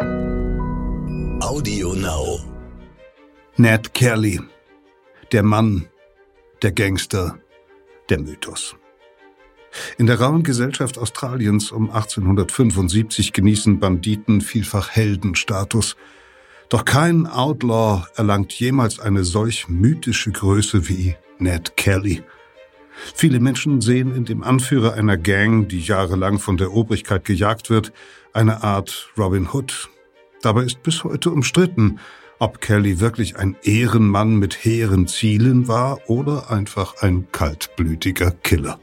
Audio Now. Ned Kelly. Der Mann, der Gangster, der Mythos. In der rauen Gesellschaft Australiens um 1875 genießen Banditen vielfach Heldenstatus. Doch kein Outlaw erlangt jemals eine solch mythische Größe wie Ned Kelly. Viele Menschen sehen in dem Anführer einer Gang, die jahrelang von der Obrigkeit gejagt wird, eine Art Robin Hood. Dabei ist bis heute umstritten, ob Kelly wirklich ein Ehrenmann mit hehren Zielen war oder einfach ein kaltblütiger Killer.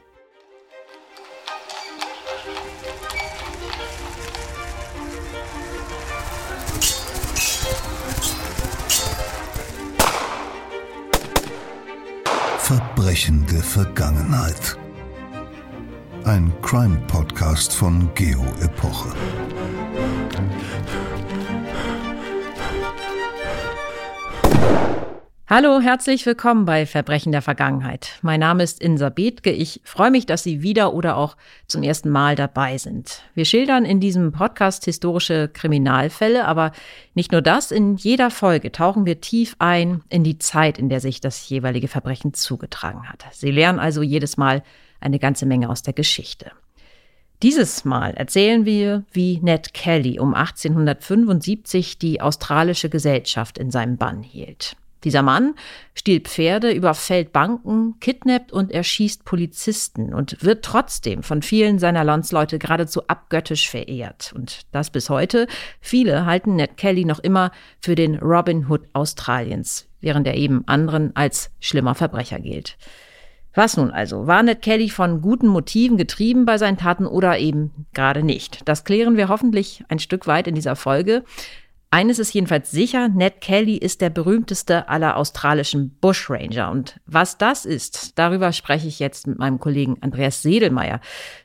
Verbrechende Vergangenheit. Ein Crime-Podcast von Geo Epoche. Hallo, herzlich willkommen bei Verbrechen der Vergangenheit. Mein Name ist Insa Bethke. Ich freue mich, dass Sie wieder oder auch zum ersten Mal dabei sind. Wir schildern in diesem Podcast historische Kriminalfälle, aber nicht nur das. In jeder Folge tauchen wir tief ein in die Zeit, in der sich das jeweilige Verbrechen zugetragen hat. Sie lernen also jedes Mal eine ganze Menge aus der Geschichte. Dieses Mal erzählen wir, wie Ned Kelly um 1875 die australische Gesellschaft in seinem Bann hielt. Dieser Mann stiehlt Pferde, überfällt Banken, kidnappt und erschießt Polizisten und wird trotzdem von vielen seiner Landsleute geradezu abgöttisch verehrt. Und das bis heute. Viele halten Ned Kelly noch immer für den Robin Hood Australiens, während er eben anderen als schlimmer Verbrecher gilt. Was nun also? War Ned Kelly von guten Motiven getrieben bei seinen Taten oder eben gerade nicht? Das klären wir hoffentlich ein Stück weit in dieser Folge. Eines ist jedenfalls sicher, Ned Kelly ist der berühmteste aller australischen Bushranger. Und was das ist, darüber spreche ich jetzt mit meinem Kollegen Andreas Sedelmeier,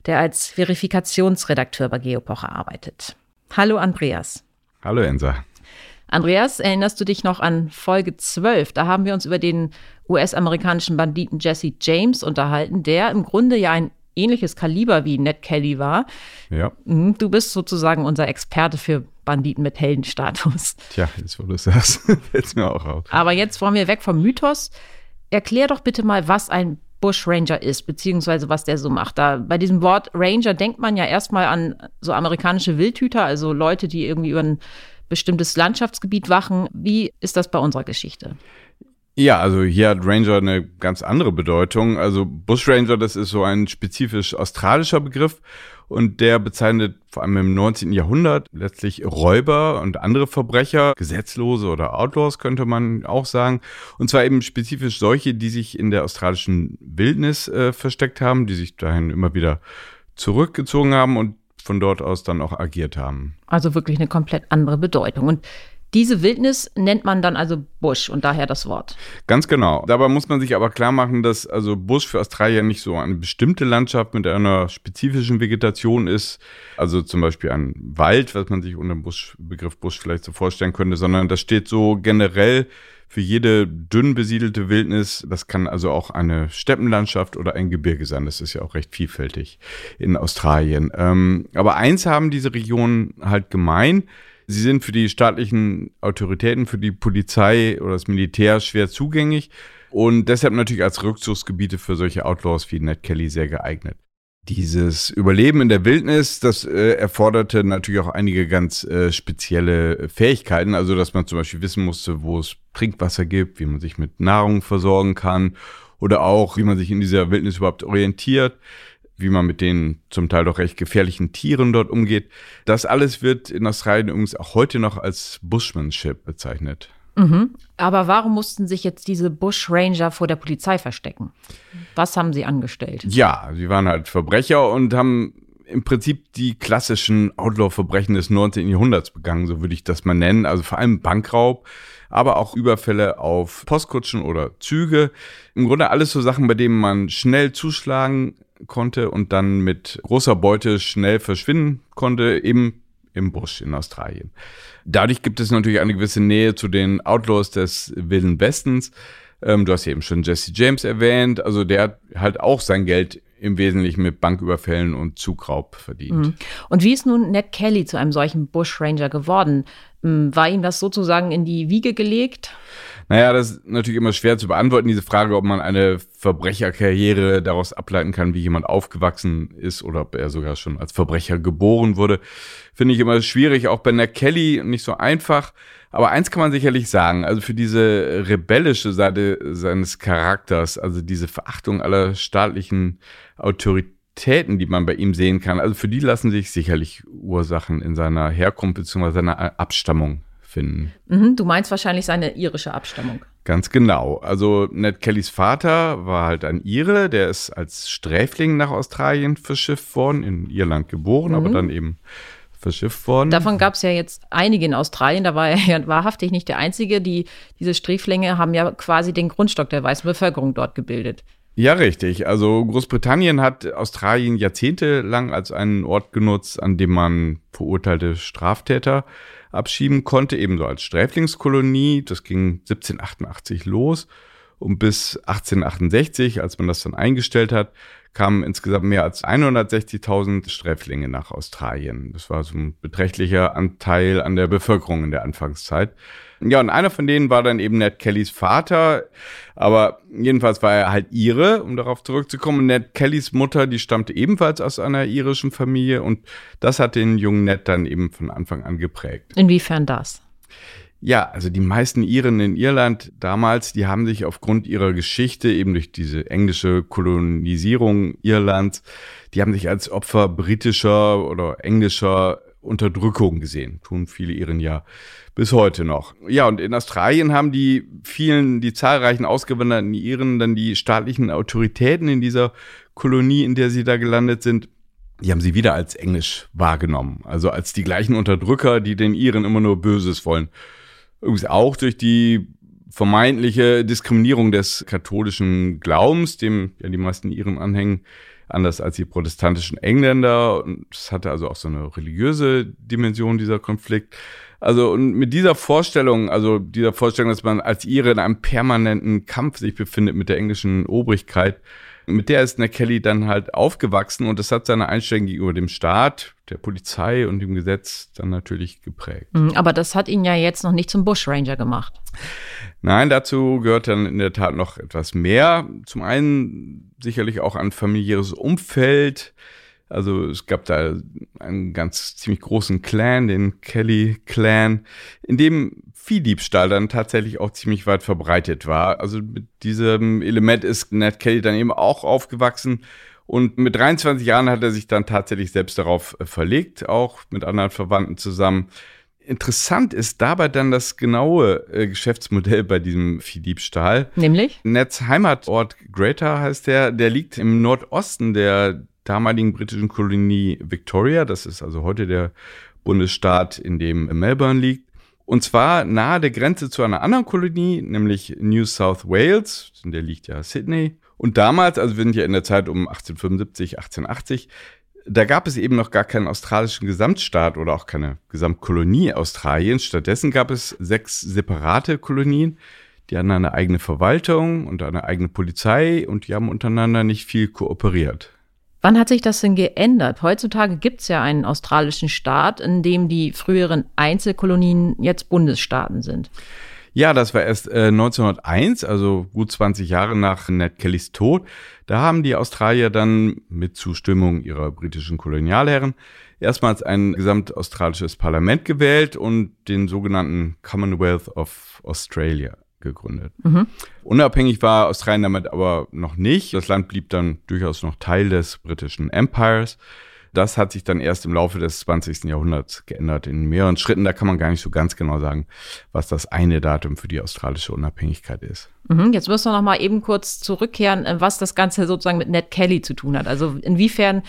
der als Verifikationsredakteur bei Geopoche arbeitet. Hallo Andreas. Hallo Ensa. Andreas, erinnerst du dich noch an Folge 12? Da haben wir uns über den US-amerikanischen Banditen Jesse James unterhalten, der im Grunde ja ein ähnliches Kaliber wie Ned Kelly war. Ja. Mhm, du bist sozusagen unser Experte für Banditen mit Heldenstatus. Tja, jetzt wo du sagst, fällt mir auch auf. Aber jetzt wollen wir weg vom Mythos. Erklär doch bitte mal, was ein Bushranger ist, beziehungsweise was der so macht. Da, bei diesem Wort Ranger denkt man ja erstmal an so amerikanische Wildhüter, also Leute, die irgendwie über ein bestimmtes Landschaftsgebiet wachen. Wie ist das bei unserer Geschichte? Ja, also hier hat Ranger eine ganz andere Bedeutung. Also Bushranger, das ist so ein spezifisch australischer Begriff und der bezeichnet vor allem im 19. Jahrhundert letztlich Räuber und andere Verbrecher, Gesetzlose oder Outlaws könnte man auch sagen. Und zwar eben spezifisch solche, die sich in der australischen Wildnis äh, versteckt haben, die sich dahin immer wieder zurückgezogen haben und von dort aus dann auch agiert haben. Also wirklich eine komplett andere Bedeutung. Und diese Wildnis nennt man dann also Busch und daher das Wort. Ganz genau. Dabei muss man sich aber klar machen, dass also Busch für Australier nicht so eine bestimmte Landschaft mit einer spezifischen Vegetation ist, also zum Beispiel ein Wald, was man sich unter dem Busch, Begriff Busch vielleicht so vorstellen könnte, sondern das steht so generell für jede dünn besiedelte Wildnis. Das kann also auch eine Steppenlandschaft oder ein Gebirge sein. Das ist ja auch recht vielfältig in Australien. Ähm, aber eins haben diese Regionen halt gemein. Sie sind für die staatlichen Autoritäten, für die Polizei oder das Militär schwer zugänglich und deshalb natürlich als Rückzugsgebiete für solche Outlaws wie Ned Kelly sehr geeignet. Dieses Überleben in der Wildnis, das äh, erforderte natürlich auch einige ganz äh, spezielle Fähigkeiten, also dass man zum Beispiel wissen musste, wo es Trinkwasser gibt, wie man sich mit Nahrung versorgen kann oder auch, wie man sich in dieser Wildnis überhaupt orientiert wie man mit den zum Teil doch recht gefährlichen Tieren dort umgeht. Das alles wird in Australien übrigens auch heute noch als Bushmanship bezeichnet. Mhm. Aber warum mussten sich jetzt diese Bushranger vor der Polizei verstecken? Was haben sie angestellt? Ja, sie waren halt Verbrecher und haben im Prinzip die klassischen Outlaw-Verbrechen des 19. Jahrhunderts begangen, so würde ich das mal nennen. Also vor allem Bankraub, aber auch Überfälle auf Postkutschen oder Züge. Im Grunde alles so Sachen, bei denen man schnell zuschlagen konnte und dann mit großer Beute schnell verschwinden konnte, eben im Busch in Australien. Dadurch gibt es natürlich eine gewisse Nähe zu den Outlaws des Wilden Westens. Ähm, du hast eben schon Jesse James erwähnt, also der hat halt auch sein Geld im Wesentlichen mit Banküberfällen und Zugraub verdient. Mhm. Und wie ist nun Ned Kelly zu einem solchen Bushranger geworden? Hm, war ihm das sozusagen in die Wiege gelegt? Naja, das ist natürlich immer schwer zu beantworten, diese Frage, ob man eine Verbrecherkarriere daraus ableiten kann, wie jemand aufgewachsen ist oder ob er sogar schon als Verbrecher geboren wurde. Finde ich immer schwierig, auch bei Ned Kelly nicht so einfach. Aber eins kann man sicherlich sagen, also für diese rebellische Seite seines Charakters, also diese Verachtung aller staatlichen Autoritäten, die man bei ihm sehen kann, also für die lassen sich sicherlich Ursachen in seiner Herkunft bzw. seiner Abstammung finden. Mhm, du meinst wahrscheinlich seine irische Abstammung. Ganz genau. Also Ned Kellys Vater war halt ein Ire, der ist als Sträfling nach Australien verschifft worden, in Irland geboren, mhm. aber dann eben verschifft worden. Davon gab es ja jetzt einige in Australien, da war er ja wahrhaftig nicht der Einzige. Die, diese Sträflinge haben ja quasi den Grundstock der weißen Bevölkerung dort gebildet. Ja, richtig. Also Großbritannien hat Australien jahrzehntelang als einen Ort genutzt, an dem man verurteilte Straftäter abschieben konnte, ebenso als Sträflingskolonie. Das ging 1788 los. Und bis 1868, als man das dann eingestellt hat, kamen insgesamt mehr als 160.000 Sträflinge nach Australien. Das war so ein beträchtlicher Anteil an der Bevölkerung in der Anfangszeit. Ja, und einer von denen war dann eben Ned Kellys Vater. Aber jedenfalls war er halt ihre, um darauf zurückzukommen. Ned Kellys Mutter, die stammte ebenfalls aus einer irischen Familie. Und das hat den jungen Ned dann eben von Anfang an geprägt. Inwiefern das? Ja, also die meisten Iren in Irland damals, die haben sich aufgrund ihrer Geschichte, eben durch diese englische Kolonisierung Irlands, die haben sich als Opfer britischer oder englischer Unterdrückung gesehen. Tun viele Iren ja bis heute noch. Ja, und in Australien haben die vielen, die zahlreichen ausgewanderten Iren dann die staatlichen Autoritäten in dieser Kolonie, in der sie da gelandet sind, die haben sie wieder als Englisch wahrgenommen. Also als die gleichen Unterdrücker, die den Iren immer nur Böses wollen. Übrigens auch durch die vermeintliche Diskriminierung des katholischen Glaubens, dem ja die meisten Iren anhängen, anders als die protestantischen Engländer. Und es hatte also auch so eine religiöse Dimension, dieser Konflikt. Also und mit dieser Vorstellung, also dieser Vorstellung, dass man als Ire in einem permanenten Kampf sich befindet mit der englischen Obrigkeit, mit der ist Ned Kelly dann halt aufgewachsen und das hat seine Einstellung gegenüber dem Staat, der Polizei und dem Gesetz dann natürlich geprägt. Mhm, aber das hat ihn ja jetzt noch nicht zum Bushranger gemacht. Nein, dazu gehört dann in der Tat noch etwas mehr. Zum einen sicherlich auch ein familiäres Umfeld. Also es gab da einen ganz ziemlich großen Clan, den Kelly Clan, in dem Viehdiebstahl dann tatsächlich auch ziemlich weit verbreitet war. Also mit diesem Element ist Ned Kelly dann eben auch aufgewachsen. Und mit 23 Jahren hat er sich dann tatsächlich selbst darauf äh, verlegt, auch mit anderen Verwandten zusammen. Interessant ist dabei dann das genaue äh, Geschäftsmodell bei diesem Viehdiebstahl. Nämlich? Neds Heimatort Greater heißt der. Der liegt im Nordosten der damaligen britischen Kolonie Victoria. Das ist also heute der Bundesstaat, in dem Melbourne liegt. Und zwar nahe der Grenze zu einer anderen Kolonie, nämlich New South Wales. In der liegt ja Sydney. Und damals, also wir sind ja in der Zeit um 1875, 1880, da gab es eben noch gar keinen australischen Gesamtstaat oder auch keine Gesamtkolonie Australiens. Stattdessen gab es sechs separate Kolonien, die hatten eine eigene Verwaltung und eine eigene Polizei und die haben untereinander nicht viel kooperiert. Wann hat sich das denn geändert? Heutzutage gibt es ja einen australischen Staat, in dem die früheren Einzelkolonien jetzt Bundesstaaten sind. Ja, das war erst äh, 1901, also gut 20 Jahre nach Ned Kellys Tod. Da haben die Australier dann mit Zustimmung ihrer britischen Kolonialherren erstmals ein gesamtaustralisches Parlament gewählt und den sogenannten Commonwealth of Australia gegründet. Mhm. Unabhängig war Australien damit aber noch nicht. Das Land blieb dann durchaus noch Teil des britischen Empires. Das hat sich dann erst im Laufe des 20. Jahrhunderts geändert in mehreren Schritten. Da kann man gar nicht so ganz genau sagen, was das eine Datum für die australische Unabhängigkeit ist. Mhm, jetzt müssen wir noch mal eben kurz zurückkehren, was das Ganze sozusagen mit Ned Kelly zu tun hat. Also inwiefern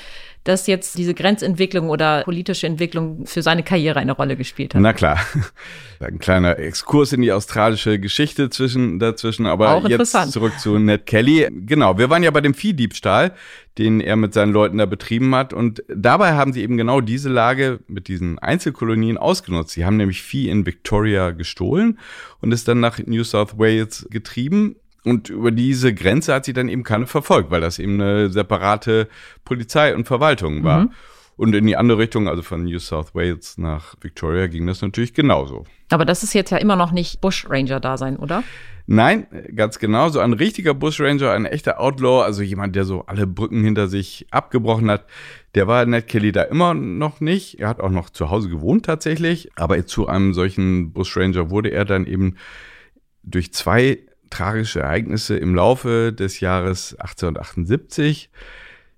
dass jetzt diese Grenzentwicklung oder politische Entwicklung für seine Karriere eine Rolle gespielt hat. Na klar. Ein kleiner Exkurs in die australische Geschichte zwischen, dazwischen, aber Auch jetzt zurück zu Ned Kelly. Genau, wir waren ja bei dem Viehdiebstahl, den er mit seinen Leuten da betrieben hat. Und dabei haben sie eben genau diese Lage mit diesen Einzelkolonien ausgenutzt. Sie haben nämlich Vieh in Victoria gestohlen und es dann nach New South Wales getrieben Und über diese Grenze hat sie dann eben keine verfolgt, weil das eben eine separate Polizei und Verwaltung war. Mhm. Und in die andere Richtung, also von New South Wales nach Victoria, ging das natürlich genauso. Aber das ist jetzt ja immer noch nicht Bushranger-Dasein, oder? Nein, ganz genau. So ein richtiger Bushranger, ein echter Outlaw, also jemand, der so alle Brücken hinter sich abgebrochen hat, der war Ned Kelly da immer noch nicht. Er hat auch noch zu Hause gewohnt tatsächlich, aber zu einem solchen Bushranger wurde er dann eben durch zwei tragische Ereignisse im Laufe des Jahres 1878.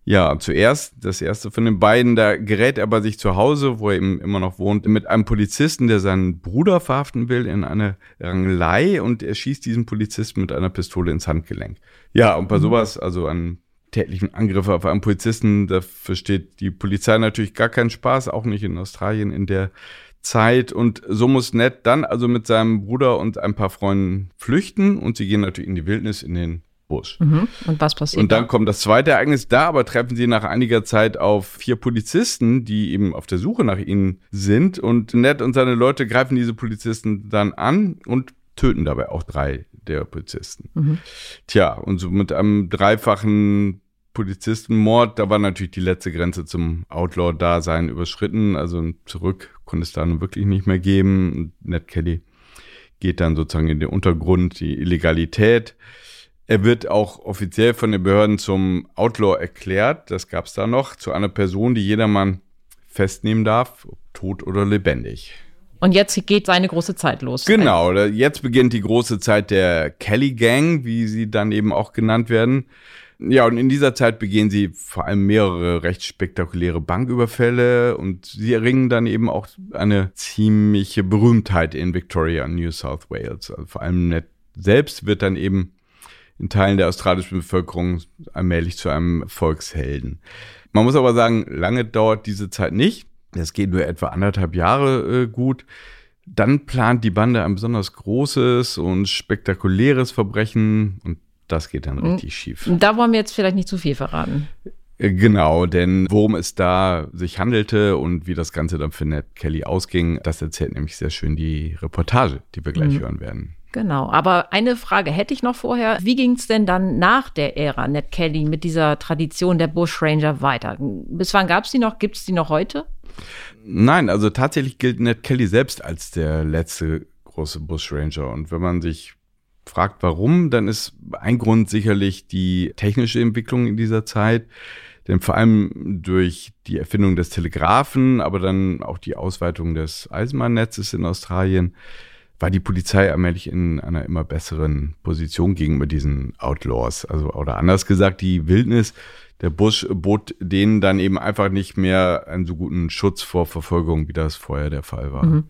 Ja, zuerst, das erste von den beiden, da gerät er bei sich zu Hause, wo er eben immer noch wohnt, mit einem Polizisten, der seinen Bruder verhaften will, in eine Rangelei und er schießt diesen Polizisten mit einer Pistole ins Handgelenk. Ja, und bei mhm. sowas, also an tätlichen Angriffe auf einen Polizisten, da versteht die Polizei natürlich gar keinen Spaß, auch nicht in Australien in der Zeit. Und so muss Ned dann also mit seinem Bruder und ein paar Freunden flüchten und sie gehen natürlich in die Wildnis, in den Busch. Mhm. Und was passiert? Und dann da? kommt das zweite Ereignis. Da aber treffen sie nach einiger Zeit auf vier Polizisten, die eben auf der Suche nach ihnen sind. Und Ned und seine Leute greifen diese Polizisten dann an und töten dabei auch drei der Polizisten. Mhm. Tja, und so mit einem dreifachen Polizistenmord, da war natürlich die letzte Grenze zum Outlaw-Dasein überschritten. Also zurück konnte es da nun wirklich nicht mehr geben. Ned Kelly geht dann sozusagen in den Untergrund, die Illegalität. Er wird auch offiziell von den Behörden zum Outlaw erklärt. Das gab es da noch, zu einer Person, die jedermann festnehmen darf, tot oder lebendig. Und jetzt geht seine große Zeit los. Genau, jetzt beginnt die große Zeit der Kelly Gang, wie sie dann eben auch genannt werden. Ja, und in dieser Zeit begehen sie vor allem mehrere recht spektakuläre Banküberfälle und sie erringen dann eben auch eine ziemliche Berühmtheit in Victoria und New South Wales. Also vor allem Ned selbst wird dann eben in Teilen der australischen Bevölkerung allmählich zu einem Volkshelden. Man muss aber sagen, lange dauert diese Zeit nicht. Es geht nur etwa anderthalb Jahre äh, gut. Dann plant die Bande ein besonders großes und spektakuläres Verbrechen und das geht dann richtig mhm. schief. Da wollen wir jetzt vielleicht nicht zu viel verraten. Äh, genau, denn worum es da sich handelte und wie das Ganze dann für Ned Kelly ausging, das erzählt nämlich sehr schön die Reportage, die wir gleich mhm. hören werden. Genau, aber eine Frage hätte ich noch vorher. Wie ging es denn dann nach der Ära Ned Kelly mit dieser Tradition der Bushranger weiter? Bis wann gab es die noch? Gibt es die noch heute? Nein, also tatsächlich gilt Ned Kelly selbst als der letzte große Bushranger. Und wenn man sich fragt, warum, dann ist ein Grund sicherlich die technische Entwicklung in dieser Zeit. Denn vor allem durch die Erfindung des Telegraphen, aber dann auch die Ausweitung des Eisenbahnnetzes in Australien, war die Polizei allmählich in einer immer besseren Position gegenüber diesen Outlaws. Also, oder anders gesagt, die Wildnis der Busch bot denen dann eben einfach nicht mehr einen so guten Schutz vor Verfolgung, wie das vorher der Fall war. Mhm.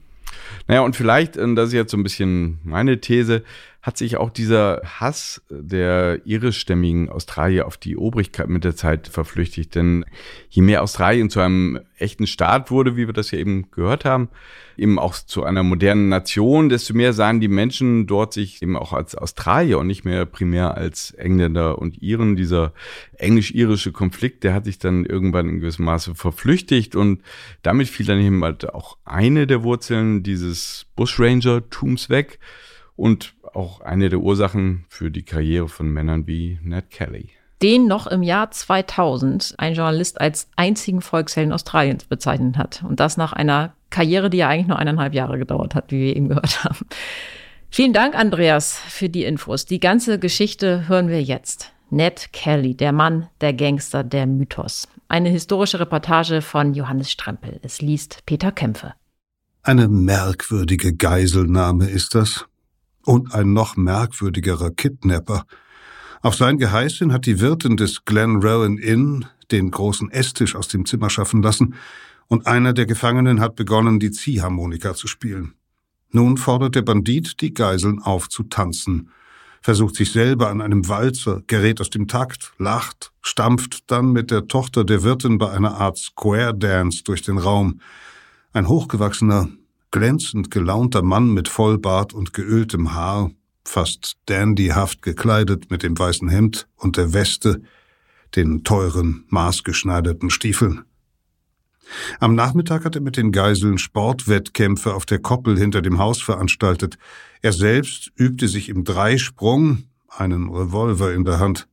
Naja, und vielleicht, das ist jetzt so ein bisschen meine These, hat sich auch dieser Hass der irischstämmigen Australier auf die Obrigkeit mit der Zeit verflüchtigt. Denn je mehr Australien zu einem echten Staat wurde, wie wir das ja eben gehört haben, eben auch zu einer modernen Nation, desto mehr sahen die Menschen dort sich eben auch als Australier und nicht mehr primär als Engländer und Iren. Dieser englisch-irische Konflikt, der hat sich dann irgendwann in gewissem Maße verflüchtigt und damit fiel dann eben halt auch eine der Wurzeln dieses Bushranger-Tums weg und auch eine der Ursachen für die Karriere von Männern wie Ned Kelly. Den noch im Jahr 2000 ein Journalist als einzigen Volkshelden Australiens bezeichnet hat. Und das nach einer Karriere, die ja eigentlich nur eineinhalb Jahre gedauert hat, wie wir eben gehört haben. Vielen Dank, Andreas, für die Infos. Die ganze Geschichte hören wir jetzt. Ned Kelly, der Mann, der Gangster, der Mythos. Eine historische Reportage von Johannes Strempel. Es liest Peter Kämpfe. Eine merkwürdige Geiselnahme ist das und ein noch merkwürdigerer Kidnapper. Auf sein Geheiß hin hat die Wirtin des Glen Rowan Inn den großen Esstisch aus dem Zimmer schaffen lassen, und einer der Gefangenen hat begonnen, die Ziehharmonika zu spielen. Nun fordert der Bandit die Geiseln auf zu tanzen, versucht sich selber an einem Walzer, gerät aus dem Takt, lacht, stampft dann mit der Tochter der Wirtin bei einer Art Square Dance durch den Raum. Ein hochgewachsener, glänzend gelaunter Mann mit Vollbart und geöltem Haar, fast dandyhaft gekleidet mit dem weißen Hemd und der Weste, den teuren, maßgeschneiderten Stiefeln. Am Nachmittag hat er mit den Geiseln Sportwettkämpfe auf der Koppel hinter dem Haus veranstaltet. Er selbst übte sich im Dreisprung, einen Revolver in der Hand.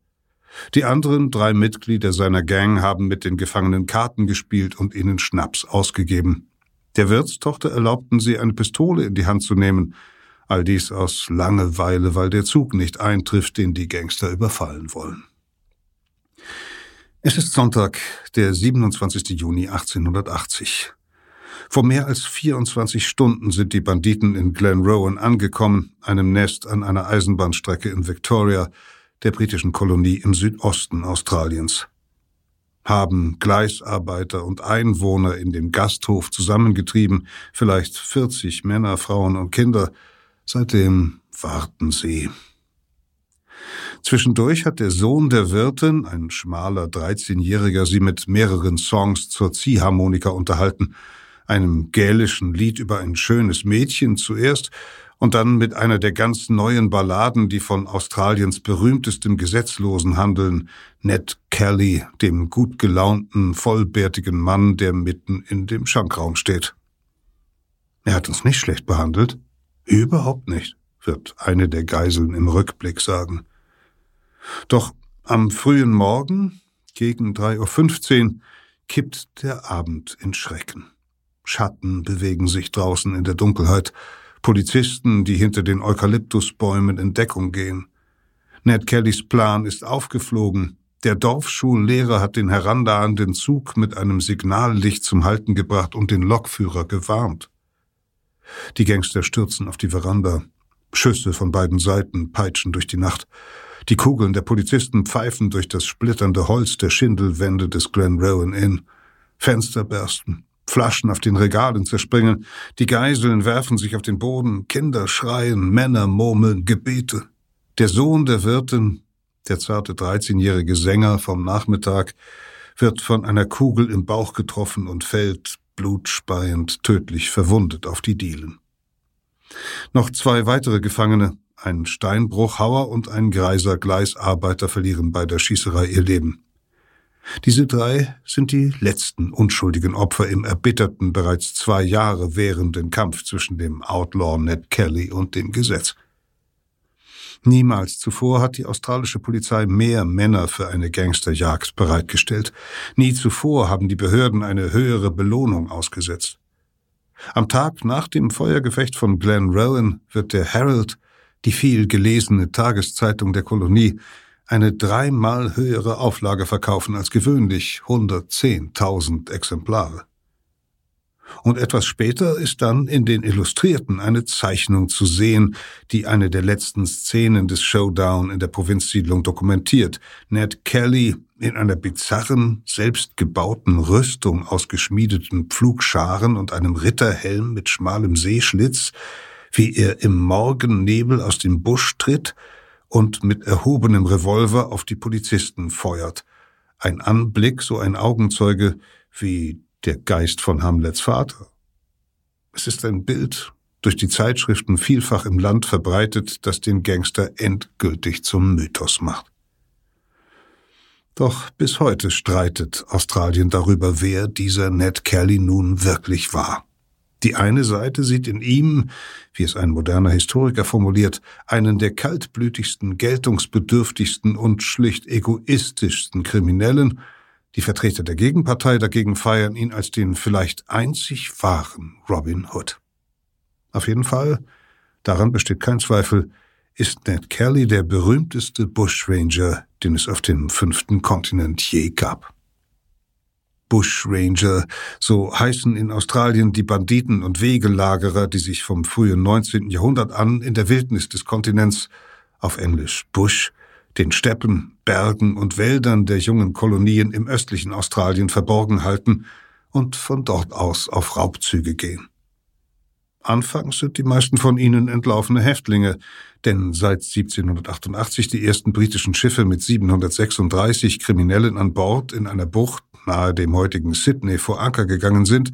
Die anderen drei Mitglieder seiner Gang haben mit den Gefangenen Karten gespielt und ihnen Schnaps ausgegeben. Der Wirtstochter erlaubten sie, eine Pistole in die Hand zu nehmen. All dies aus Langeweile, weil der Zug nicht eintrifft, den die Gangster überfallen wollen. Es ist Sonntag, der 27. Juni 1880. Vor mehr als 24 Stunden sind die Banditen in Glenrowan angekommen, einem Nest an einer Eisenbahnstrecke in Victoria, der britischen Kolonie im Südosten Australiens. Haben Gleisarbeiter und Einwohner in dem Gasthof zusammengetrieben, vielleicht 40 Männer, Frauen und Kinder. Seitdem warten sie. Zwischendurch hat der Sohn der Wirtin, ein schmaler 13-Jähriger, sie mit mehreren Songs zur Ziehharmonika unterhalten, einem gälischen Lied über ein schönes Mädchen zuerst und dann mit einer der ganz neuen Balladen, die von Australiens berühmtestem Gesetzlosen handeln, Ned Kelly, dem gut gelaunten, vollbärtigen Mann, der mitten in dem Schankraum steht. Er hat uns nicht schlecht behandelt. Überhaupt nicht, wird eine der Geiseln im Rückblick sagen. Doch am frühen Morgen, gegen 3.15 Uhr, kippt der Abend in Schrecken. Schatten bewegen sich draußen in der Dunkelheit, Polizisten, die hinter den Eukalyptusbäumen in Deckung gehen. Ned Kellys Plan ist aufgeflogen. Der Dorfschullehrer hat den herannahenden Zug mit einem Signallicht zum Halten gebracht und den Lokführer gewarnt. Die Gangster stürzen auf die Veranda. Schüsse von beiden Seiten peitschen durch die Nacht. Die Kugeln der Polizisten pfeifen durch das splitternde Holz der Schindelwände des Glen Rowan Inn. Fenster bersten. Flaschen auf den Regalen zerspringen, die Geiseln werfen sich auf den Boden, Kinder schreien, Männer murmeln Gebete. Der Sohn der Wirtin, der zarte 13-jährige Sänger vom Nachmittag, wird von einer Kugel im Bauch getroffen und fällt, blutspeiend, tödlich verwundet auf die Dielen. Noch zwei weitere Gefangene, ein Steinbruchhauer und ein greiser Gleisarbeiter verlieren bei der Schießerei ihr Leben. Diese drei sind die letzten unschuldigen Opfer im erbitterten, bereits zwei Jahre währenden Kampf zwischen dem Outlaw Ned Kelly und dem Gesetz. Niemals zuvor hat die australische Polizei mehr Männer für eine Gangsterjagd bereitgestellt. Nie zuvor haben die Behörden eine höhere Belohnung ausgesetzt. Am Tag nach dem Feuergefecht von Glen Rowan wird der Herald, die viel gelesene Tageszeitung der Kolonie, eine dreimal höhere Auflage verkaufen als gewöhnlich, 110.000 Exemplare. Und etwas später ist dann in den Illustrierten eine Zeichnung zu sehen, die eine der letzten Szenen des Showdown in der Provinzsiedlung dokumentiert. Ned Kelly in einer bizarren, selbstgebauten Rüstung aus geschmiedeten Pflugscharen und einem Ritterhelm mit schmalem Seeschlitz, wie er im Morgennebel aus dem Busch tritt und mit erhobenem Revolver auf die Polizisten feuert. Ein Anblick, so ein Augenzeuge, wie der Geist von Hamlets Vater. Es ist ein Bild, durch die Zeitschriften vielfach im Land verbreitet, das den Gangster endgültig zum Mythos macht. Doch bis heute streitet Australien darüber, wer dieser Ned Kelly nun wirklich war. Die eine Seite sieht in ihm, wie es ein moderner Historiker formuliert, einen der kaltblütigsten, geltungsbedürftigsten und schlicht egoistischsten Kriminellen, die Vertreter der Gegenpartei dagegen feiern ihn als den vielleicht einzig wahren Robin Hood. Auf jeden Fall, daran besteht kein Zweifel, ist Ned Kelly der berühmteste Bushranger, den es auf dem fünften Kontinent je gab. Bushranger, so heißen in Australien die Banditen und Wegelagerer, die sich vom frühen 19. Jahrhundert an in der Wildnis des Kontinents, auf Englisch Bush, den Steppen, Bergen und Wäldern der jungen Kolonien im östlichen Australien verborgen halten und von dort aus auf Raubzüge gehen. Anfangs sind die meisten von ihnen entlaufene Häftlinge, denn seit 1788 die ersten britischen Schiffe mit 736 Kriminellen an Bord in einer Bucht nahe dem heutigen Sydney vor Anker gegangen sind,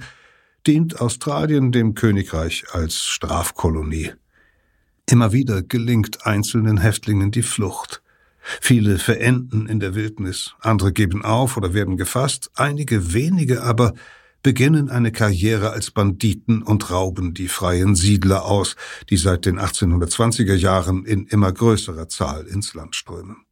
dient Australien dem Königreich als Strafkolonie. Immer wieder gelingt einzelnen Häftlingen die Flucht. Viele verenden in der Wildnis, andere geben auf oder werden gefasst, einige wenige aber beginnen eine Karriere als Banditen und rauben die freien Siedler aus, die seit den 1820er Jahren in immer größerer Zahl ins Land strömen.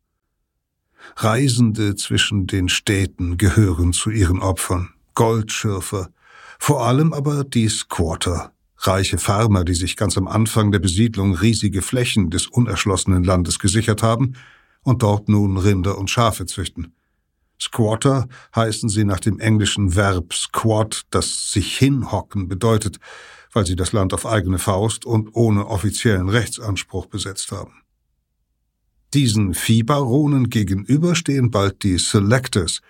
Reisende zwischen den Städten gehören zu ihren Opfern, Goldschürfer, vor allem aber die Squatter, reiche Farmer, die sich ganz am Anfang der Besiedlung riesige Flächen des unerschlossenen Landes gesichert haben und dort nun Rinder und Schafe züchten. Squatter heißen sie nach dem englischen Verb squat, das sich hinhocken bedeutet, weil sie das Land auf eigene Faust und ohne offiziellen Rechtsanspruch besetzt haben. Diesen Viehbaronen gegenüber stehen bald die Selectors,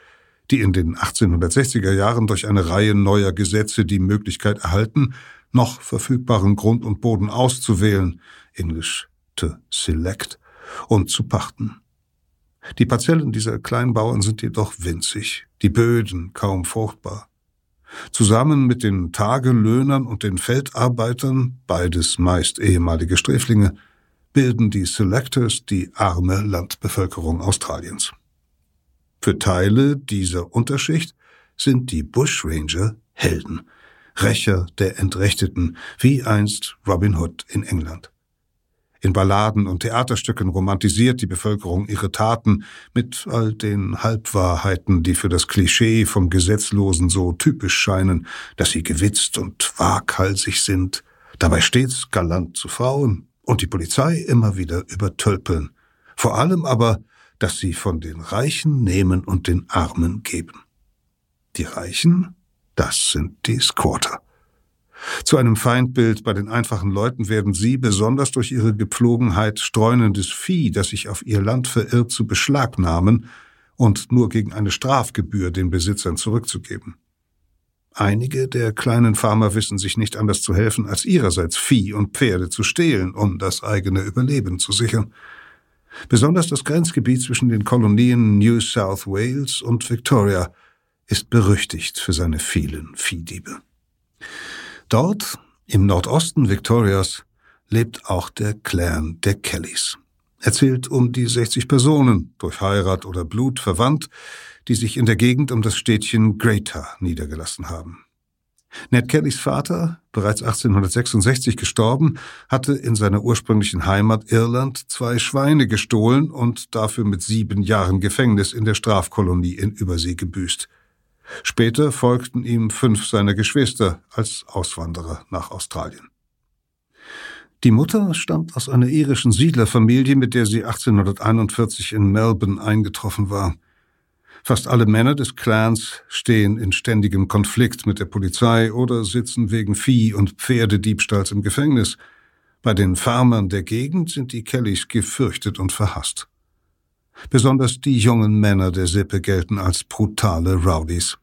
die in den 1860er Jahren durch eine Reihe neuer Gesetze die Möglichkeit erhalten, noch verfügbaren Grund und Boden auszuwählen, Englisch to select, und zu pachten. Die Parzellen dieser Kleinbauern sind jedoch winzig, die Böden kaum fruchtbar. Zusammen mit den Tagelöhnern und den Feldarbeitern, beides meist ehemalige Sträflinge, bilden die Selectors die arme Landbevölkerung Australiens. Für Teile dieser Unterschicht sind die Bushranger Helden, Rächer der Entrechteten, wie einst Robin Hood in England. In Balladen und Theaterstücken romantisiert die Bevölkerung ihre Taten mit all den Halbwahrheiten, die für das Klischee vom Gesetzlosen so typisch scheinen, dass sie gewitzt und waghalsig sind, dabei stets galant zu Frauen und die Polizei immer wieder übertölpeln. Vor allem aber, dass sie von den Reichen nehmen und den Armen geben. Die Reichen, das sind die Squatter. Zu einem Feindbild bei den einfachen Leuten werden sie, besonders durch ihre Gepflogenheit, streunendes Vieh, das sich auf ihr Land verirrt, zu beschlagnahmen und nur gegen eine Strafgebühr den Besitzern zurückzugeben. Einige der kleinen Farmer wissen sich nicht anders zu helfen, als ihrerseits Vieh und Pferde zu stehlen, um das eigene Überleben zu sichern. Besonders das Grenzgebiet zwischen den Kolonien New South Wales und Victoria ist berüchtigt für seine vielen Viehdiebe. Dort, im Nordosten Victorias, lebt auch der Clan der Kellys. Er zählt um die 60 Personen, durch Heirat oder Blut verwandt, die sich in der Gegend um das Städtchen Greater niedergelassen haben. Ned Kellys Vater, bereits 1866 gestorben, hatte in seiner ursprünglichen Heimat Irland zwei Schweine gestohlen und dafür mit sieben Jahren Gefängnis in der Strafkolonie in Übersee gebüßt. Später folgten ihm fünf seiner Geschwister als Auswanderer nach Australien. Die Mutter stammt aus einer irischen Siedlerfamilie, mit der sie 1841 in Melbourne eingetroffen war. Fast alle Männer des Clans stehen in ständigem Konflikt mit der Polizei oder sitzen wegen Vieh- und Pferdediebstahls im Gefängnis. Bei den Farmern der Gegend sind die Kellys gefürchtet und verhasst. Besonders die jungen Männer der Sippe gelten als brutale Rowdies.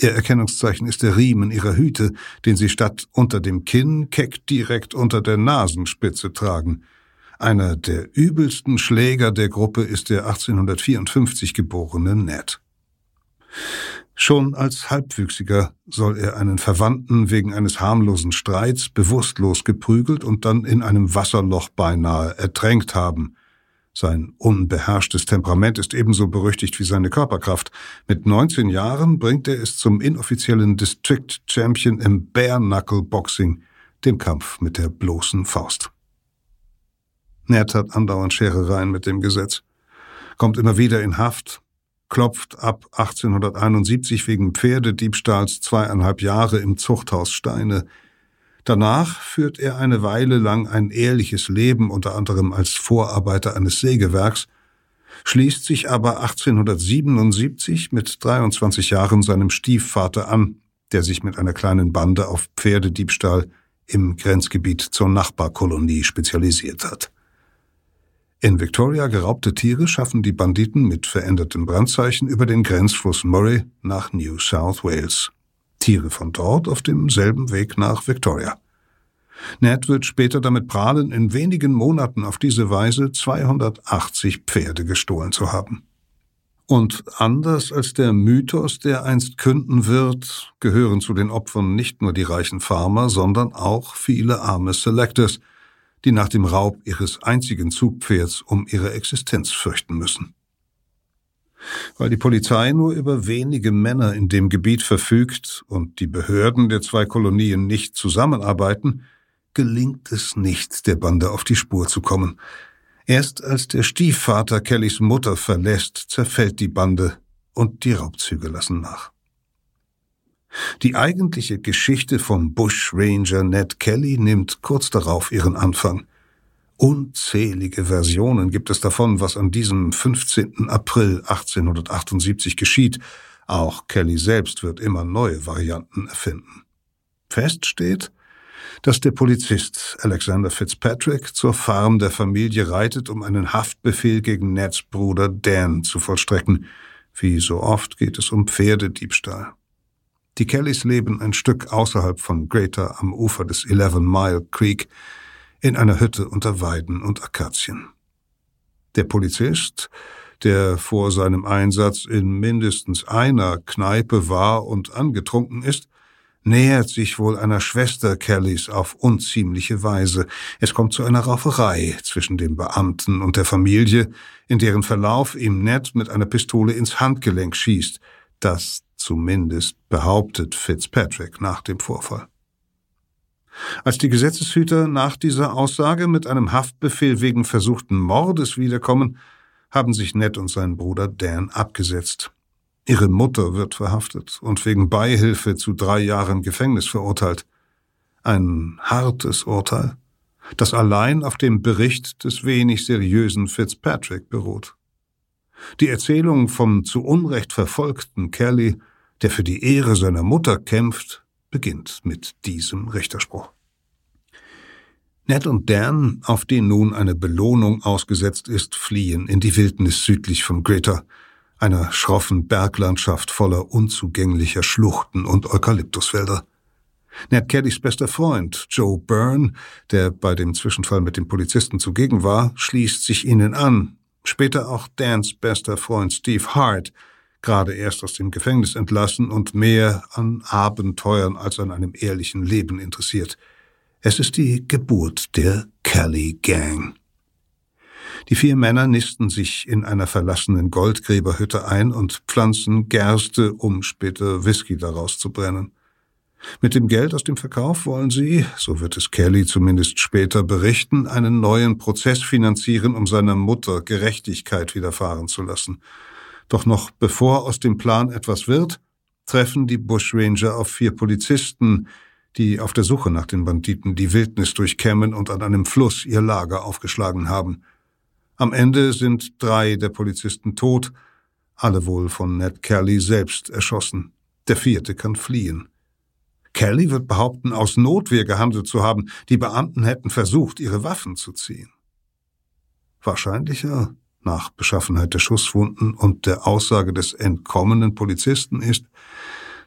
Ihr Erkennungszeichen ist der Riemen ihrer Hüte, den sie statt unter dem Kinn keck direkt unter der Nasenspitze tragen. Einer der übelsten Schläger der Gruppe ist der 1854 geborene Ned. Schon als Halbwüchsiger soll er einen Verwandten wegen eines harmlosen Streits bewusstlos geprügelt und dann in einem Wasserloch beinahe ertränkt haben. Sein unbeherrschtes Temperament ist ebenso berüchtigt wie seine Körperkraft. Mit 19 Jahren bringt er es zum inoffiziellen District Champion im Bare Knuckle Boxing, dem Kampf mit der bloßen Faust. Ned hat andauernd Scherereien mit dem Gesetz, kommt immer wieder in Haft, klopft ab 1871 wegen Pferdediebstahls zweieinhalb Jahre im Zuchthaus Steine, Danach führt er eine Weile lang ein ehrliches Leben, unter anderem als Vorarbeiter eines Sägewerks, schließt sich aber 1877 mit 23 Jahren seinem Stiefvater an, der sich mit einer kleinen Bande auf Pferdediebstahl im Grenzgebiet zur Nachbarkolonie spezialisiert hat. In Victoria geraubte Tiere schaffen die Banditen mit verändertem Brandzeichen über den Grenzfluss Murray nach New South Wales. Tiere von dort auf demselben Weg nach Victoria. Ned wird später damit prahlen, in wenigen Monaten auf diese Weise 280 Pferde gestohlen zu haben. Und anders als der Mythos, der einst künden wird, gehören zu den Opfern nicht nur die reichen Farmer, sondern auch viele arme Selectors, die nach dem Raub ihres einzigen Zugpferds um ihre Existenz fürchten müssen. Weil die Polizei nur über wenige Männer in dem Gebiet verfügt und die Behörden der zwei Kolonien nicht zusammenarbeiten, gelingt es nicht, der Bande auf die Spur zu kommen. Erst als der Stiefvater Kellys Mutter verlässt, zerfällt die Bande und die Raubzüge lassen nach. Die eigentliche Geschichte vom Bushranger Ned Kelly nimmt kurz darauf ihren Anfang. Unzählige Versionen gibt es davon, was an diesem 15. April 1878 geschieht. Auch Kelly selbst wird immer neue Varianten erfinden. Fest steht, dass der Polizist Alexander Fitzpatrick zur Farm der Familie reitet, um einen Haftbefehl gegen Neds Bruder Dan zu vollstrecken. Wie so oft geht es um Pferdediebstahl. Die Kellys leben ein Stück außerhalb von Greater am Ufer des Eleven Mile Creek in einer Hütte unter Weiden und Akazien. Der Polizist, der vor seinem Einsatz in mindestens einer Kneipe war und angetrunken ist, nähert sich wohl einer Schwester Kellys auf unziemliche Weise. Es kommt zu einer Rauferei zwischen dem Beamten und der Familie, in deren Verlauf ihm Ned mit einer Pistole ins Handgelenk schießt. Das zumindest behauptet Fitzpatrick nach dem Vorfall. Als die Gesetzeshüter nach dieser Aussage mit einem Haftbefehl wegen versuchten Mordes wiederkommen, haben sich Ned und sein Bruder Dan abgesetzt. Ihre Mutter wird verhaftet und wegen Beihilfe zu drei Jahren Gefängnis verurteilt. Ein hartes Urteil, das allein auf dem Bericht des wenig seriösen Fitzpatrick beruht. Die Erzählung vom zu Unrecht verfolgten Kelly, der für die Ehre seiner Mutter kämpft, beginnt mit diesem Richterspruch. Ned und Dan, auf den nun eine Belohnung ausgesetzt ist, fliehen in die Wildnis südlich von Greater, einer schroffen Berglandschaft voller unzugänglicher Schluchten und Eukalyptuswälder. Ned Kellys bester Freund, Joe Byrne, der bei dem Zwischenfall mit dem Polizisten zugegen war, schließt sich ihnen an. Später auch Dans bester Freund Steve Hart, gerade erst aus dem Gefängnis entlassen und mehr an Abenteuern als an einem ehrlichen Leben interessiert. Es ist die Geburt der Kelly Gang. Die vier Männer nisten sich in einer verlassenen Goldgräberhütte ein und pflanzen Gerste, um später Whisky daraus zu brennen. Mit dem Geld aus dem Verkauf wollen sie, so wird es Kelly zumindest später berichten, einen neuen Prozess finanzieren, um seiner Mutter Gerechtigkeit widerfahren zu lassen. Doch noch bevor aus dem Plan etwas wird, treffen die Bushranger auf vier Polizisten, die auf der Suche nach den Banditen die Wildnis durchkämmen und an einem Fluss ihr Lager aufgeschlagen haben. Am Ende sind drei der Polizisten tot, alle wohl von Ned Kelly selbst erschossen. Der vierte kann fliehen. Kelly wird behaupten, aus Notwehr gehandelt zu haben, die Beamten hätten versucht, ihre Waffen zu ziehen. Wahrscheinlicher, nach Beschaffenheit der Schusswunden und der Aussage des entkommenen Polizisten ist,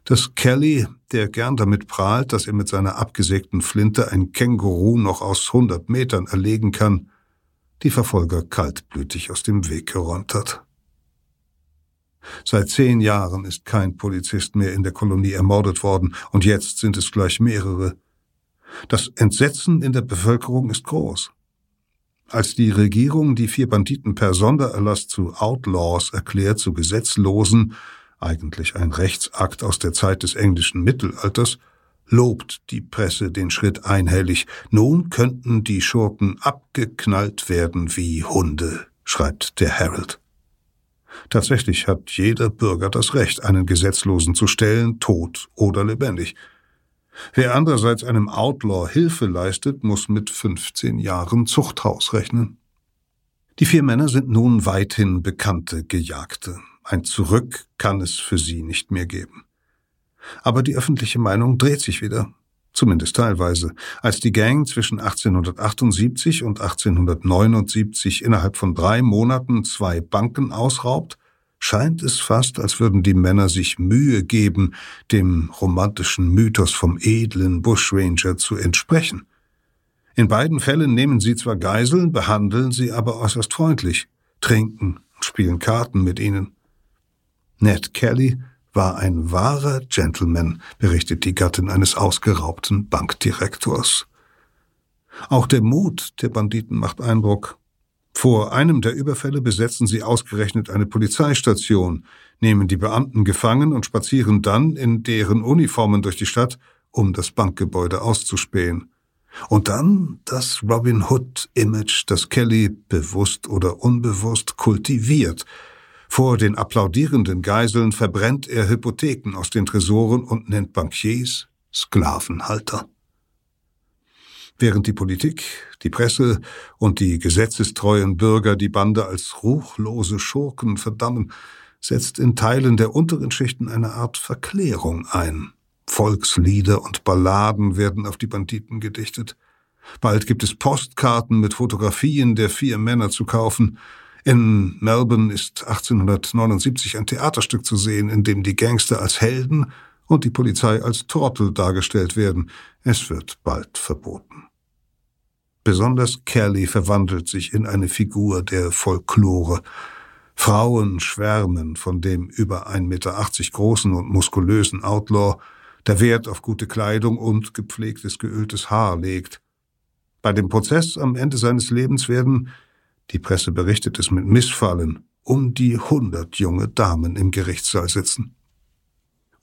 dass Kelly, der gern damit prahlt, dass er mit seiner abgesägten Flinte ein Känguru noch aus hundert Metern erlegen kann, die Verfolger kaltblütig aus dem Weg geräumt hat. Seit zehn Jahren ist kein Polizist mehr in der Kolonie ermordet worden, und jetzt sind es gleich mehrere. Das Entsetzen in der Bevölkerung ist groß. Als die Regierung die vier Banditen per Sondererlass zu Outlaws erklärt, zu Gesetzlosen, eigentlich ein Rechtsakt aus der Zeit des englischen Mittelalters, lobt die Presse den Schritt einhellig. Nun könnten die Schurken abgeknallt werden wie Hunde, schreibt der Herald. Tatsächlich hat jeder Bürger das Recht, einen Gesetzlosen zu stellen, tot oder lebendig. Wer andererseits einem Outlaw Hilfe leistet, muss mit 15 Jahren Zuchthaus rechnen. Die vier Männer sind nun weithin bekannte Gejagte. Ein Zurück kann es für sie nicht mehr geben. Aber die öffentliche Meinung dreht sich wieder, zumindest teilweise. Als die Gang zwischen 1878 und 1879 innerhalb von drei Monaten zwei Banken ausraubt, scheint es fast, als würden die Männer sich Mühe geben, dem romantischen Mythos vom edlen Bushranger zu entsprechen. In beiden Fällen nehmen sie zwar Geiseln, behandeln sie aber äußerst freundlich, trinken, spielen Karten mit ihnen. Ned Kelly war ein wahrer Gentleman, berichtet die Gattin eines ausgeraubten Bankdirektors. Auch der Mut der Banditen macht Eindruck. Vor einem der Überfälle besetzen sie ausgerechnet eine Polizeistation, nehmen die Beamten gefangen und spazieren dann in deren Uniformen durch die Stadt, um das Bankgebäude auszuspähen. Und dann das Robin Hood-Image, das Kelly bewusst oder unbewusst kultiviert. Vor den applaudierenden Geiseln verbrennt er Hypotheken aus den Tresoren und nennt Bankiers Sklavenhalter. Während die Politik, die Presse und die gesetzestreuen Bürger die Bande als ruchlose Schurken verdammen, setzt in Teilen der unteren Schichten eine Art Verklärung ein. Volkslieder und Balladen werden auf die Banditen gedichtet. Bald gibt es Postkarten mit Fotografien der vier Männer zu kaufen. In Melbourne ist 1879 ein Theaterstück zu sehen, in dem die Gangster als Helden und die Polizei als Trottel dargestellt werden. Es wird bald verboten. Besonders Kelly verwandelt sich in eine Figur der Folklore. Frauen schwärmen von dem über 1,80 Meter großen und muskulösen Outlaw, der Wert auf gute Kleidung und gepflegtes, geöltes Haar legt. Bei dem Prozess am Ende seines Lebens werden, die Presse berichtet es mit Missfallen, um die hundert junge Damen im Gerichtssaal sitzen.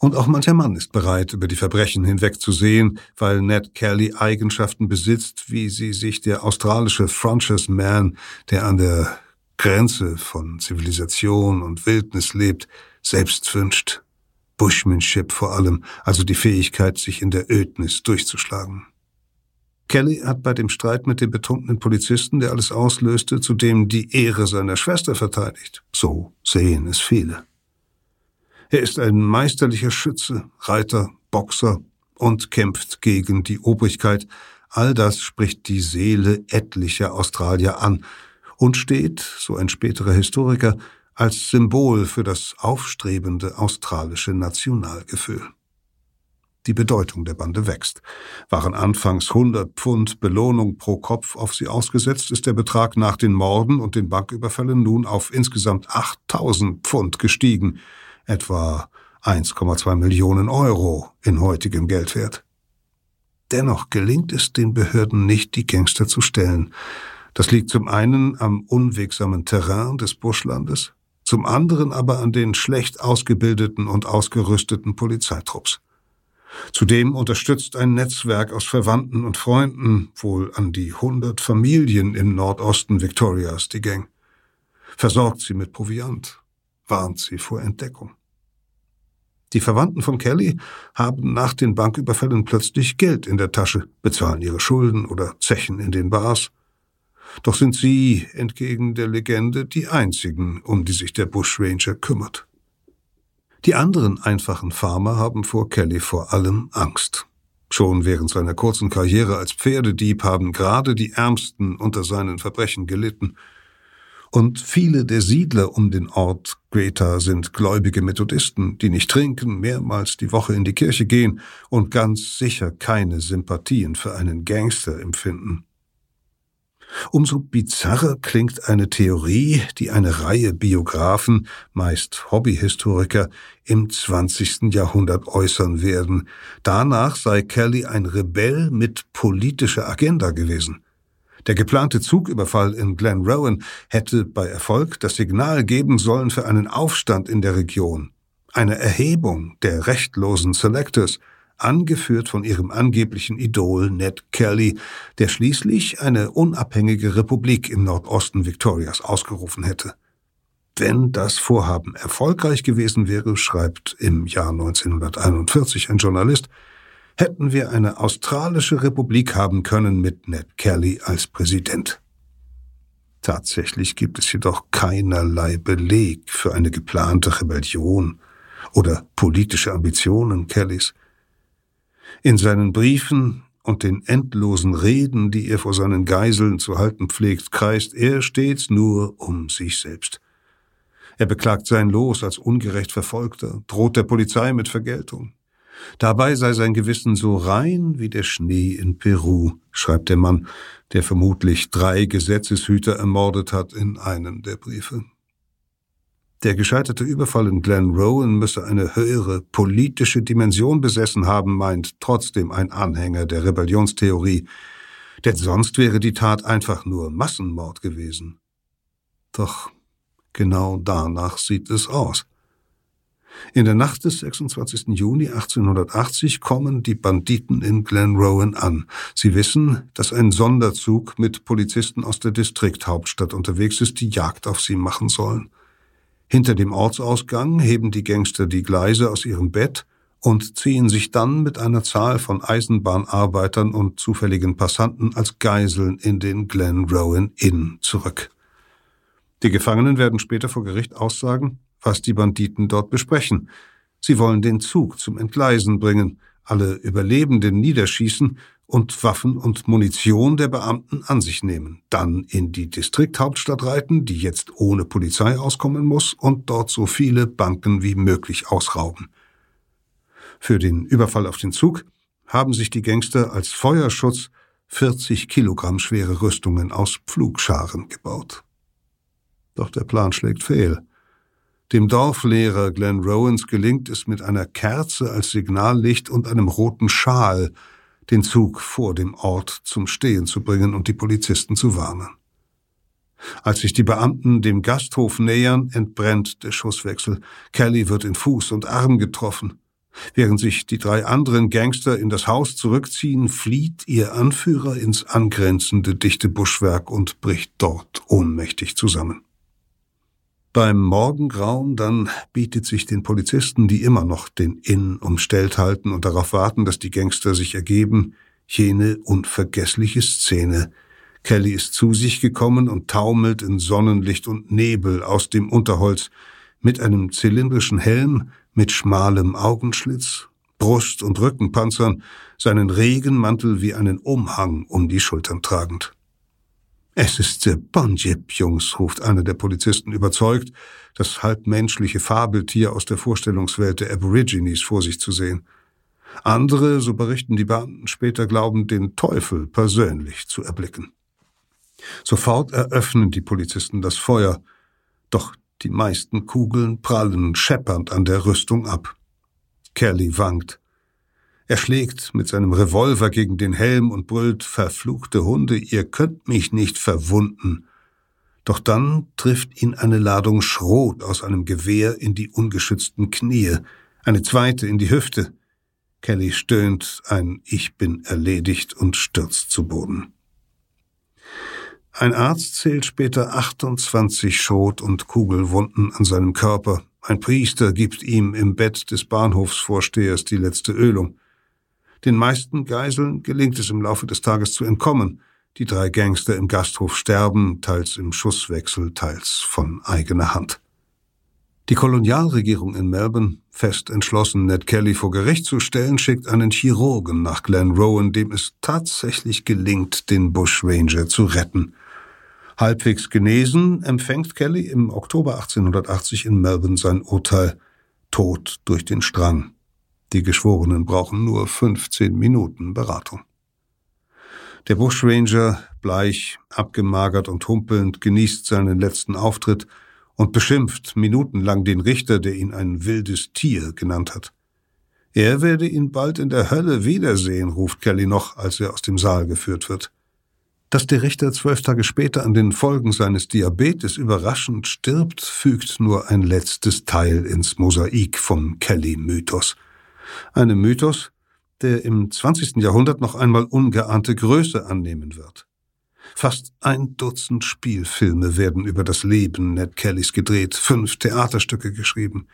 Und auch mancher Mann ist bereit, über die Verbrechen hinwegzusehen, weil Ned Kelly Eigenschaften besitzt, wie sie sich der australische Frontiers Man, der an der Grenze von Zivilisation und Wildnis lebt, selbst wünscht. Bushmanship vor allem, also die Fähigkeit, sich in der Ödnis durchzuschlagen. Kelly hat bei dem Streit mit dem betrunkenen Polizisten, der alles auslöste, zudem die Ehre seiner Schwester verteidigt. So sehen es viele. Er ist ein meisterlicher Schütze, Reiter, Boxer und kämpft gegen die Obrigkeit. All das spricht die Seele etlicher Australier an und steht, so ein späterer Historiker, als Symbol für das aufstrebende australische Nationalgefühl. Die Bedeutung der Bande wächst. Waren anfangs 100 Pfund Belohnung pro Kopf auf sie ausgesetzt, ist der Betrag nach den Morden und den Banküberfällen nun auf insgesamt 8000 Pfund gestiegen etwa 1,2 Millionen Euro in heutigem Geldwert. Dennoch gelingt es den Behörden nicht, die Gangster zu stellen. Das liegt zum einen am unwegsamen Terrain des Buschlandes, zum anderen aber an den schlecht ausgebildeten und ausgerüsteten Polizeitrupps. Zudem unterstützt ein Netzwerk aus Verwandten und Freunden, wohl an die hundert Familien im Nordosten Victorias, die Gang. Versorgt sie mit Proviant, warnt sie vor Entdeckung. Die Verwandten von Kelly haben nach den Banküberfällen plötzlich Geld in der Tasche, bezahlen ihre Schulden oder zechen in den Bars. Doch sind sie, entgegen der Legende, die einzigen, um die sich der Bushranger kümmert. Die anderen einfachen Farmer haben vor Kelly vor allem Angst. Schon während seiner kurzen Karriere als Pferdedieb haben gerade die Ärmsten unter seinen Verbrechen gelitten – und viele der Siedler um den Ort Greta sind gläubige Methodisten, die nicht trinken, mehrmals die Woche in die Kirche gehen und ganz sicher keine Sympathien für einen Gangster empfinden. Umso bizarrer klingt eine Theorie, die eine Reihe Biografen, meist Hobbyhistoriker, im 20. Jahrhundert äußern werden. Danach sei Kelly ein Rebell mit politischer Agenda gewesen. Der geplante Zugüberfall in Glen Rowan hätte bei Erfolg das Signal geben sollen für einen Aufstand in der Region. Eine Erhebung der rechtlosen Selectors, angeführt von ihrem angeblichen Idol Ned Kelly, der schließlich eine unabhängige Republik im Nordosten Victorias ausgerufen hätte. Wenn das Vorhaben erfolgreich gewesen wäre, schreibt im Jahr 1941 ein Journalist, hätten wir eine australische Republik haben können mit Ned Kelly als Präsident. Tatsächlich gibt es jedoch keinerlei Beleg für eine geplante Rebellion oder politische Ambitionen Kellys. In seinen Briefen und den endlosen Reden, die er vor seinen Geiseln zu halten pflegt, kreist er stets nur um sich selbst. Er beklagt sein Los als ungerecht Verfolgter, droht der Polizei mit Vergeltung. Dabei sei sein Gewissen so rein wie der Schnee in Peru, schreibt der Mann, der vermutlich drei Gesetzeshüter ermordet hat in einem der Briefe. Der gescheiterte Überfall in Glen Rowan müsse eine höhere politische Dimension besessen haben, meint trotzdem ein Anhänger der Rebellionstheorie, denn sonst wäre die Tat einfach nur Massenmord gewesen. Doch genau danach sieht es aus. In der Nacht des 26. Juni 1880 kommen die Banditen in Glenrowan an. Sie wissen, dass ein Sonderzug mit Polizisten aus der Distrikthauptstadt unterwegs ist, die Jagd auf sie machen sollen. Hinter dem Ortsausgang heben die Gangster die Gleise aus ihrem Bett und ziehen sich dann mit einer Zahl von Eisenbahnarbeitern und zufälligen Passanten als Geiseln in den Glenrowan Inn zurück. Die Gefangenen werden später vor Gericht aussagen, was die Banditen dort besprechen. Sie wollen den Zug zum Entgleisen bringen, alle Überlebenden niederschießen und Waffen und Munition der Beamten an sich nehmen, dann in die Distrikthauptstadt reiten, die jetzt ohne Polizei auskommen muss, und dort so viele Banken wie möglich ausrauben. Für den Überfall auf den Zug haben sich die Gangster als Feuerschutz 40 Kilogramm schwere Rüstungen aus Pflugscharen gebaut. Doch der Plan schlägt fehl. Dem Dorflehrer Glenn Rowans gelingt es mit einer Kerze als Signallicht und einem roten Schal, den Zug vor dem Ort zum Stehen zu bringen und die Polizisten zu warnen. Als sich die Beamten dem Gasthof nähern, entbrennt der Schusswechsel. Kelly wird in Fuß und Arm getroffen. Während sich die drei anderen Gangster in das Haus zurückziehen, flieht ihr Anführer ins angrenzende dichte Buschwerk und bricht dort ohnmächtig zusammen. Beim Morgengrauen dann bietet sich den Polizisten, die immer noch den Inn umstellt halten und darauf warten, dass die Gangster sich ergeben, jene unvergessliche Szene. Kelly ist zu sich gekommen und taumelt in Sonnenlicht und Nebel aus dem Unterholz mit einem zylindrischen Helm, mit schmalem Augenschlitz, Brust- und Rückenpanzern, seinen Regenmantel wie einen Umhang um die Schultern tragend. Es ist der Bonjip, Jungs, ruft einer der Polizisten überzeugt, das halbmenschliche Fabeltier aus der Vorstellungswelt der Aborigines vor sich zu sehen. Andere, so berichten die Beamten später, glauben, den Teufel persönlich zu erblicken. Sofort eröffnen die Polizisten das Feuer, doch die meisten Kugeln prallen scheppernd an der Rüstung ab. Kelly wankt. Er schlägt mit seinem Revolver gegen den Helm und brüllt Verfluchte Hunde, ihr könnt mich nicht verwunden. Doch dann trifft ihn eine Ladung Schrot aus einem Gewehr in die ungeschützten Knie, eine zweite in die Hüfte. Kelly stöhnt ein Ich bin erledigt und stürzt zu Boden. Ein Arzt zählt später 28 Schrot- und Kugelwunden an seinem Körper. Ein Priester gibt ihm im Bett des Bahnhofsvorstehers die letzte Ölung. Den meisten Geiseln gelingt es im Laufe des Tages zu entkommen. Die drei Gangster im Gasthof sterben, teils im Schusswechsel, teils von eigener Hand. Die Kolonialregierung in Melbourne, fest entschlossen, Ned Kelly vor Gericht zu stellen, schickt einen Chirurgen nach Glen Rowan, dem es tatsächlich gelingt, den Bushranger zu retten. Halbwegs genesen empfängt Kelly im Oktober 1880 in Melbourne sein Urteil Tod durch den Strang. Die Geschworenen brauchen nur 15 Minuten Beratung. Der Bushranger, bleich, abgemagert und humpelnd, genießt seinen letzten Auftritt und beschimpft minutenlang den Richter, der ihn ein wildes Tier genannt hat. Er werde ihn bald in der Hölle wiedersehen, ruft Kelly noch, als er aus dem Saal geführt wird. Dass der Richter zwölf Tage später an den Folgen seines Diabetes überraschend stirbt, fügt nur ein letztes Teil ins Mosaik vom Kelly-Mythos. Einem Mythos, der im 20. Jahrhundert noch einmal ungeahnte Größe annehmen wird. Fast ein Dutzend Spielfilme werden über das Leben Ned Kellys gedreht, fünf Theaterstücke geschrieben.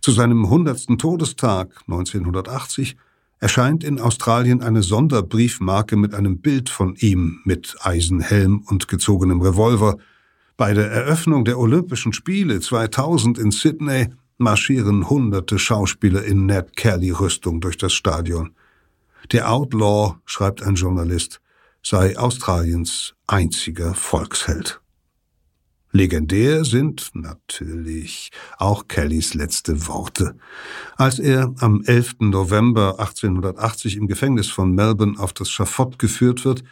Zu seinem hundertsten Todestag 1980 erscheint in Australien eine Sonderbriefmarke mit einem Bild von ihm mit Eisenhelm und gezogenem Revolver. Bei der Eröffnung der Olympischen Spiele 2000 in Sydney marschieren hunderte Schauspieler in Ned Kelly-Rüstung durch das Stadion. Der Outlaw, schreibt ein Journalist, sei Australiens einziger Volksheld. Legendär sind natürlich auch Kellys letzte Worte. Als er am 11. November 1880 im Gefängnis von Melbourne auf das Schafott geführt wird,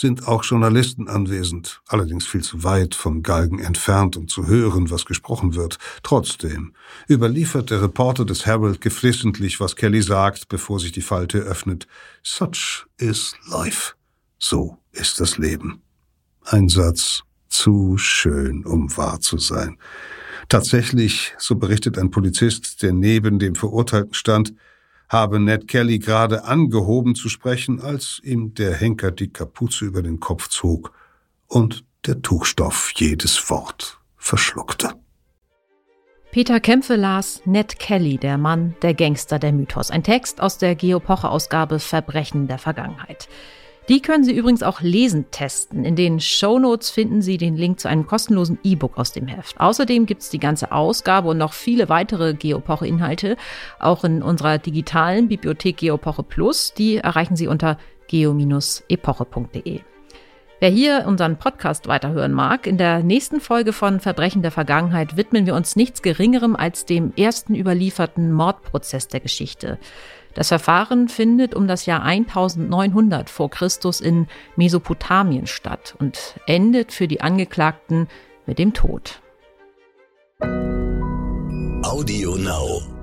sind auch Journalisten anwesend, allerdings viel zu weit vom Galgen entfernt, um zu hören, was gesprochen wird. Trotzdem überliefert der Reporter des Herald geflissentlich, was Kelly sagt, bevor sich die Falte öffnet. Such is life. So ist das Leben. Ein Satz zu schön, um wahr zu sein. Tatsächlich, so berichtet ein Polizist, der neben dem Verurteilten stand, habe Ned Kelly gerade angehoben zu sprechen, als ihm der Henker die Kapuze über den Kopf zog und der Tuchstoff jedes Wort verschluckte. Peter Kämpfe las Ned Kelly, der Mann, der Gangster, der Mythos. Ein Text aus der Geopoche-Ausgabe Verbrechen der Vergangenheit. Die können Sie übrigens auch lesend testen. In den Show Notes finden Sie den Link zu einem kostenlosen E-Book aus dem Heft. Außerdem gibt es die ganze Ausgabe und noch viele weitere Geopoche-Inhalte, auch in unserer digitalen Bibliothek Geopoche Plus. Die erreichen Sie unter geo-epoche.de. Wer hier unseren Podcast weiterhören mag, in der nächsten Folge von Verbrechen der Vergangenheit widmen wir uns nichts Geringerem als dem ersten überlieferten Mordprozess der Geschichte. Das Verfahren findet um das Jahr 1900 vor Christus in Mesopotamien statt und endet für die Angeklagten mit dem Tod. Audio Now.